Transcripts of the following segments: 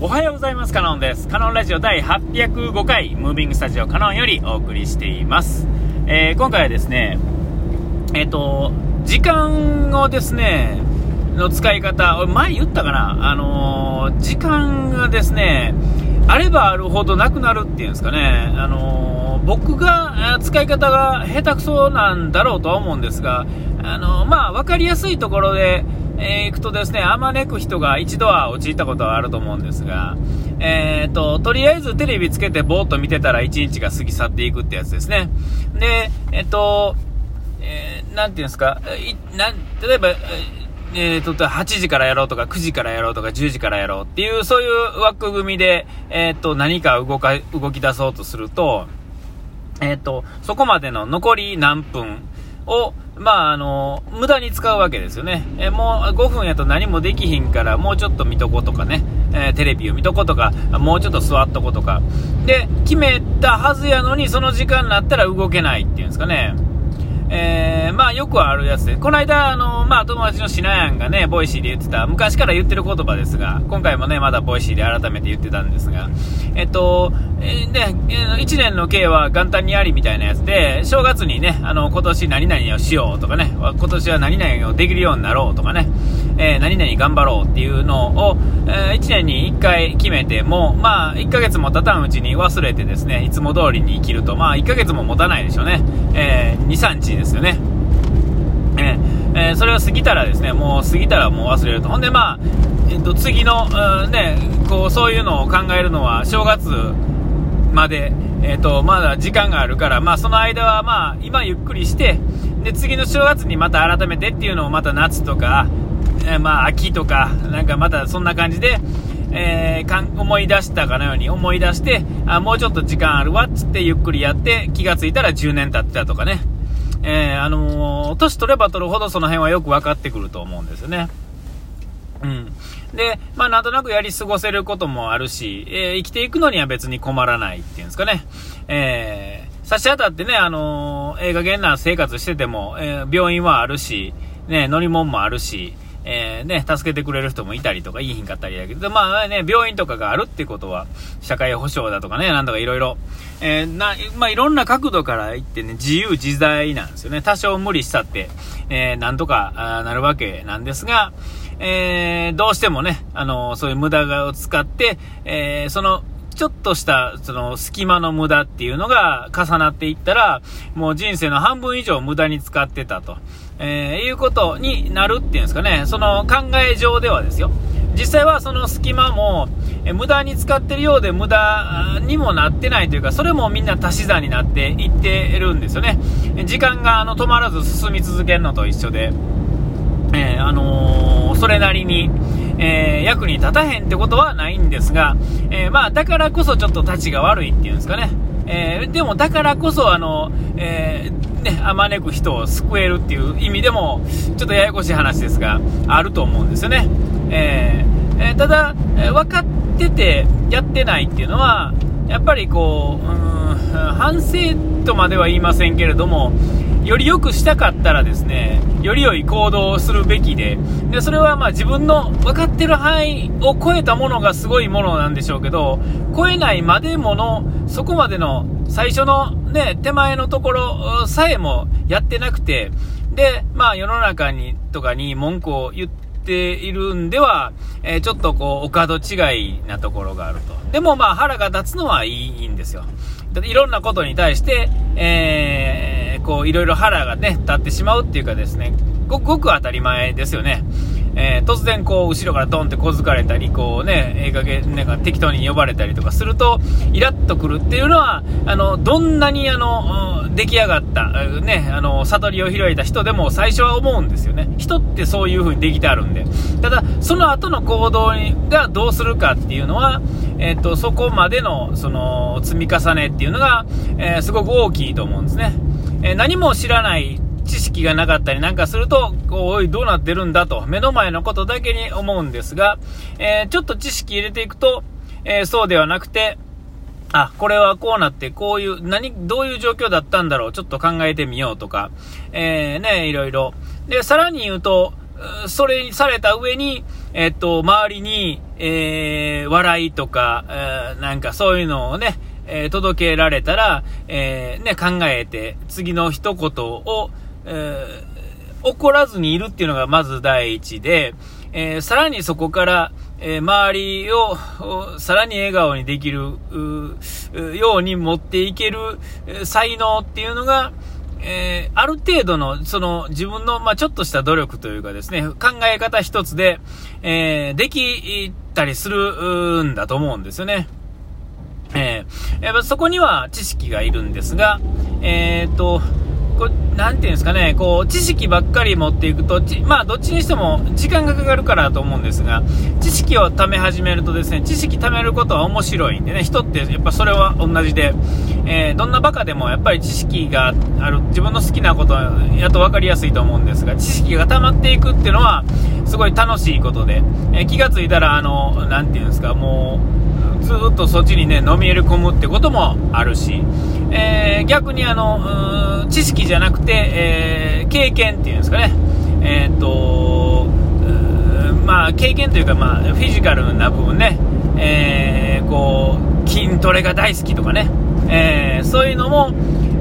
おはようございます。カノンです。カノンラジオ第805回、ムービングスタジオカノンよりお送りしています。えー今回はですね、えっ、と、時間をですね、の使い方、前言ったかな？あのー時間がですね、あればあるほどなくなるっていうんですかね、あのー僕が使い方が下手くそなんだろうとは思うんですが、あのまあ、わかりやすいところで、えー行くとですね、あまねく人が一度は陥ったことはあると思うんですが、えーと、とりあえずテレビつけてぼーっと見てたら一日が過ぎ去っていくってやつですね。で、えっ、と、えーなんていうんですか、いなん例えば、えーと、8時からやろうとか、9時からやろうとか、10時からやろうっていう、そういう枠組みで、えーと、何か動か、動き出そうとすると、えっ、と、そこまでの残り何分を、まあ、あの、無駄に使うわけですよね。えもう5分やと何もできひんから、もうちょっと見とことかね、えーテレビを見とことか、もうちょっと座っとことか。で、決めたはずやのに、その時間になったら動けないっていうんですかね。えー、まあよくあるやつで、この間、あの、まあ友達のシナヤンがね、 Voicyで言ってた、昔から言ってる言葉ですが、今回もね、まだ Voicyで改めて言ってたんですが、えっと、えーね、えー1年の計は元旦にありみたいなやつで、正月にね、あの、今年何々をしようとかね、今年は何々をできるようになろうとかね、えー何々頑張ろうっていうのを、え年に1回決めても、まあ、1ヶ月も経たんうちに忘れてですね、いつも通りに生きると、まあ、1ヶ月も持たないでしょうね。えー2、3日ですよね。えーそれを過ぎたらですね、もう過ぎたらもう忘れると。ほんでまあ、えっと、次の、ね、こう、そういうのを考えるのは正月まで、えっと、まだ時間があるから、まあその間はまあ、今ゆっくりして、で、次の正月にまた改めてっていうのをまた夏とか、えまあ秋とか、なんかまたそんな感じで、えーかん思い出したかのように思い出して、あ、もうちょっと時間あるわっつってゆっくりやって、気がついたら10年経ってたとかね。えーあのー年取れば取るほどその辺はよく分かってくると思うんですよね。うん。で、まあなんとなくやり過ごせることもあるし、えー生きていくのには別に困らないっていうんですかね。えー差し当たってね、あのー、映画現な生活してても、えー病院はあるし、ね、乗り物もあるし、えーね、助けてくれる人もいたりとか、いいひんかったりだけど、まあね、病院とかがあるってことは、社会保障だとかね、なんとかいろいろ、えーな、まあいろんな角度から言ってね、自由自在なんですよね。多少無理したって、えーなんとかなるわけなんですが、えーどうしてもね、あのそういう無駄を使って、えーその、ちょっとした、その、隙間の無駄っていうのが重なっていったら、もう人生の半分以上無駄に使ってたと、えーいうことになるっていうんですかね、その考え上ではですよ。実際はその隙間も、え無駄に使ってるようで無駄にもなってないというか、それもみんな足し算になっていってるんですよね。時間があの止まらず進み続けるのと一緒で。えーあのーそれなりに、えー役に立たへんってことはないんですが、えまあ、だからこそちょっと立ちが悪いっていうんですかね。えでもだからこそ、あの、えーね、あまねく人を救えるっていう意味でも、ちょっとややこしい話ですが、あると思うんですよね。えーえーただ、えー分かっててやってないっていうのは、やっぱりこう、うん、反省とまでは言いませんけれども、より良くしたかったらですね、より良い行動をするべきで、で、それはまあ自分の分かってる範囲を超えたものがすごいものなんでしょうけど、超えないまでもの、そこまでの最初のね、手前のところさえもやってなくて、で、まあ世の中に、とかに文句を言ってているんでは、えーちょっとこう、お門違いなところがあると。でもまあ腹が立つのはいいんですよ。だっていろんなことに対して、えーこう、いろいろ腹がね、立ってしまうっていうかですね、ごくごく当たり前ですよね。えー突然こう、後ろからドンって小づかれたり、こうね、映画系、なんか適当に呼ばれたりとかすると、イラッとくるっていうのは、あの、どんなにあの、出来上がった、ね、あの、悟りを開いた人でも最初は思うんですよね。人ってそういう風にできてあるんで。ただ、その後の行動がどうするかっていうのは、えっ、と、そこまでの、その、積み重ねっていうのが、えーすごく大きいと思うんですね。えー何も知らない知識がなかったりなんかすると、おい、どうなってるんだと、目の前のことだけに思うんですが、えーちょっと知識入れていくと、えーそうではなくて、あ、これはこうなって、こういう、何、どういう状況だったんだろう、ちょっと考えてみようとか、えーね、いろいろ。で、さらに言うと、それにされた上に、えっと、周りに、えー、笑いとか、えー、なんかそういうのをね、えー、届けられたら、え、ね、考えて、次の一言を、えー、怒らずにいるっていうのがまず第一で、えー、さらにそこから、えー、周りをさらに笑顔にできるように持っていける才能っていうのが、えー、ある程度の、その自分の、まあ、ちょっとした努力というかですね、考え方一つで、えー、できたりするんだと思うんですよね。えー、やっぱそこには知識がいるんですが、えっ、と、こなんていうんですかね、こう、知識ばっかり持っていくと、まあ、どっちにしても時間がかかるからと思うんですが、知識を貯め始めるとですね、知識貯めることは面白いんでね、人ってやっぱそれは同じで、えー、どんなバカでもやっぱり知識がある、自分の好きなことやと分かりやすいと思うんですが、知識が溜まっていくっていうのは、すごい楽しいことで、えー、気がついたら、あの、なていうんですか、もう、ずっとそっちにね、飲み入れ込むってこともあるし、えー、逆にあの、知識じゃなくて、えー、経験っていうんですかね、え、ー、と、まあ、経験というか、まあ、フィジカルな部分ね、えー、こう、筋トレが大好きとかね、え、そういうのも、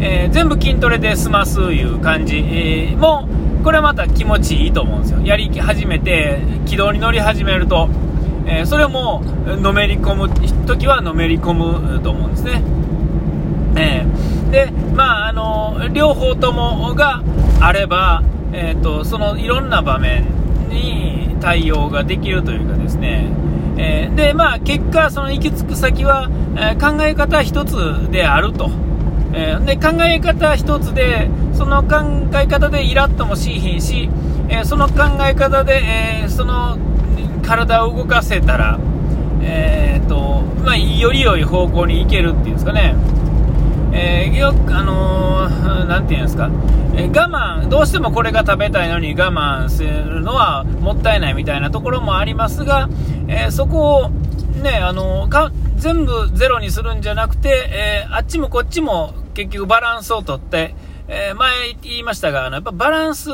え、全部筋トレで済ますいう感じ、えー、も、これはまた気持ちいいと思うんですよ。やり始めて、軌道に乗り始めると、えそれも、のめり込む時はのめり込むと思うんですね。えー、で、まあ、あの、両方ともがあれば、え、ー、と、そのいろんな場面に対応ができるというかですね、えー、で、まあ、結果、その行き着く先は、え考え方一つであると。えで、考え方一つで、その考え方でイラッともしいひんし、えその考え方で、えその体を動かせたら、えーとまあ、より良い方向に行けるっていうんですかね、えー、よあのー、なんていうんですか、えー、我慢、どうしてもこれが食べたいのに我慢するのはもったいないみたいなところもありますが、えそこをね、あのか全部ゼロにするんじゃなくて、えあっちもこっちも結局バランスをとって、え前言いましたが、あの、やっぱバランス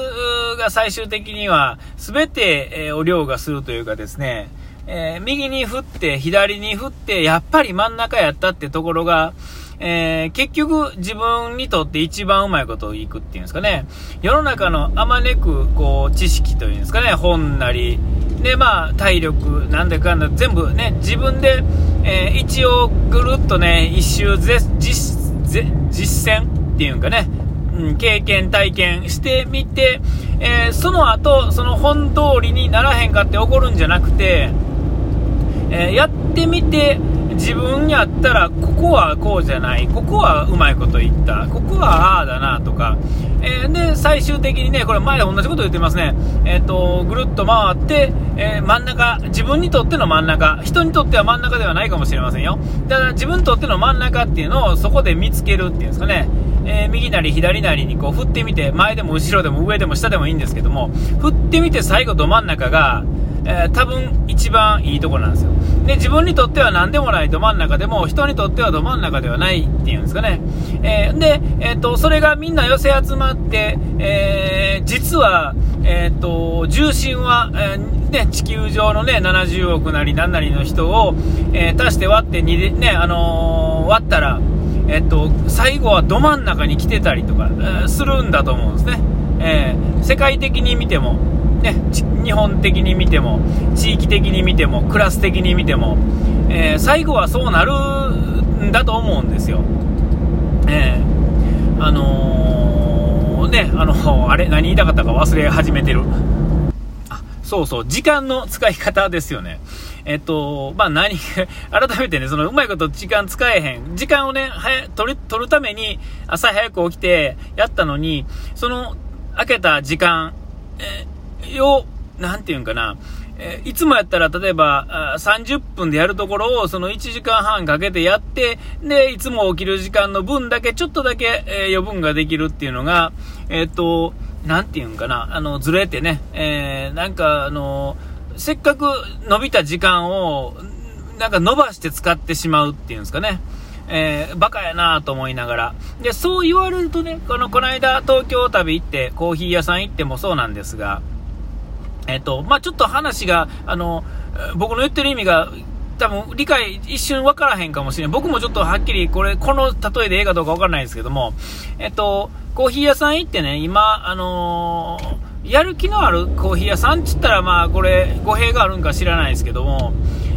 が最終的には全て、えお量がするというかですね、え右に振って、左に振って、やっぱり真ん中やったってところが、えー、結局自分にとって一番うまいことをいくっていうんですかね、世の中のあまねく、こう、知識というんですかね、本なり、で、まあ、体力、なんだかんだ、全部ね、自分で、えー、一応ぐるっとね、一周ぜ実実践っていうんかね、うん、経験、体験してみて、えー、その後、その本通りにならへんかって起こるんじゃなくて、えー、やってみて、自分やったら、ここはこうじゃない、ここはうまいこと言った、ここはああだなとか、えー、で、最終的にね、これ前同じこと言ってますね、え、ー、と、ぐるっと回って、えー、真ん中、自分にとっての真ん中、人にとっては真ん中ではないかもしれませんよ。ただ、自分にとっての真ん中っていうのをそこで見つけるっていうんですかね、え右なり左なりにこう振ってみて、前でも後ろでも上でも下でもいいんですけども、振ってみて最後ど真ん中が、えー、多分一番いいところなんですよ。で、自分にとっては何でもないど真ん中でも、人にとってはど真ん中ではないっていうんですかね。えー、で、え、ー、と、それがみんな寄せ集まって、えー、実は、えっ、と、重心は、えね、地球上のね、70億なり何なりの人を、え足して割って2で、ね、あの割ったら、えっと、最後はど真ん中に来てたりとか、えするんだと思うんですね。え世界的に見ても、ね、日本的に見ても、地域的に見ても、クラス的に見ても、えー、最後はそうなるんだと思うんですよ。えー、あのー、ね、あの、あれ、何言いたかったか忘れ始めてる。あ、そうそう、時間の使い方ですよね。えっと、まあ何、改めてね、そのうまいこと時間使えへん。時間をね、は取る、取るために朝早く起きてやったのに、その、開けた時間、えを、なんていうんかな、えいつもやったら、例えば、30分でやるところを、その1時間半かけてやって、で、いつも起きる時間の分だけ、ちょっとだけ、え余分ができるっていうのが、えっ、と、なんていうんかな、あの、ずれてね、えー、なんか、あの、せっかく伸びた時間を、なんか伸ばして使ってしまうっていうんですかね。えー、バカやなと思いながら。で、そう言われるとね、この、この間東京旅行って、コーヒー屋さん行ってもそうなんですが、えっ、と、まあ、ちょっと話が、あの、僕の言ってる意味が、多分理解一瞬分からへんかもしれん。僕もちょっとはっきりこれ、この例えでええかどうか分からないですけども、えっと、コーヒー屋さん行ってね、今、あのー、やる気のあるコーヒー屋さんっつったら、まあ、これ、語弊があるんか知らないですけども、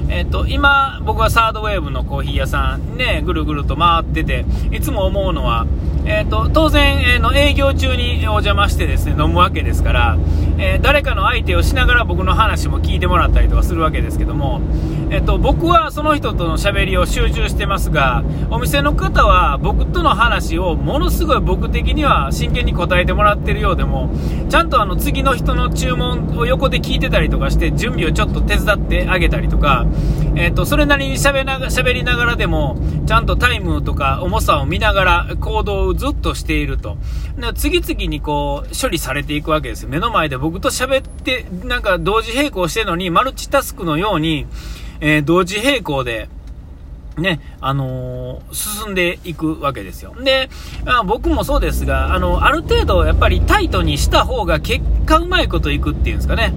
えっと、今、僕はサードウェーブのコーヒー屋さんね、ぐるぐると回ってて、いつも思うのは、えっと、当然、えー、の営業中にお邪魔してですね、飲むわけですから、えー、誰かの相手をしながら僕の話も聞いてもらったりとかするわけですけども、えっと、僕はその人との喋りを集中してますが、お店の方は僕との話をものすごい僕的には真剣に答えてもらってるようでも、ちゃんとあの次の人の注文を横で聞いてたりとかして、準備をちょっと手伝ってあげたりとか、えっと、それなりに喋な喋りながらでも、ちゃんとタイムとか重さを見ながら行動をずっとしていると。次々にこう、処理されていくわけです。目の前で僕と喋って、なんか同時並行してるのに、マルチタスクのように、えー、同時並行で、ね、あのー、進んでいくわけですよ。で、まあ、僕もそうですが、あの、ある程度やっぱりタイトにした方が結果うまいこといくっていうんですかね。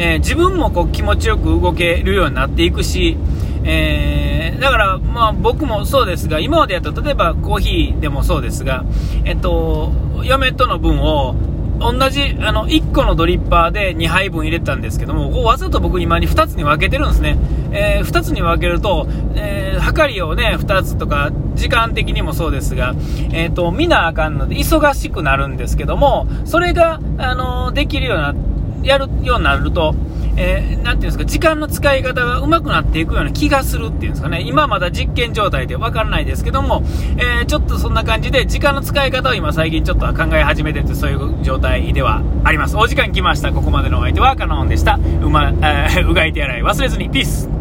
えー、自分もこう気持ちよく動けるようになっていくし、えー、だから、まあ僕もそうですが、今までやった例えばコーヒーでもそうですが、えっと、嫁との分を同じ、あの、1個のドリッパーで2杯分入れたんですけども、わざと僕今に2つに分けてるんですね。えー、2つに分けると、えー、測りをね、2つとか、時間的にもそうですが、え、ー、と、見なあかんので、忙しくなるんですけども、それが、あのできるようになって、やるようになると、えー、ていうんですか、時間の使い方が上手くなっていくような気がするっていうんですかね。今まだ実験状態でわからないですけども、えー、ちょっとそんな感じで、時間の使い方を今最近ちょっと考え始めてて、そういう状態ではあります。お時間来ました。ここまでのお相手はカノンでした。うま、えー、うがいて洗い忘れずに、ピース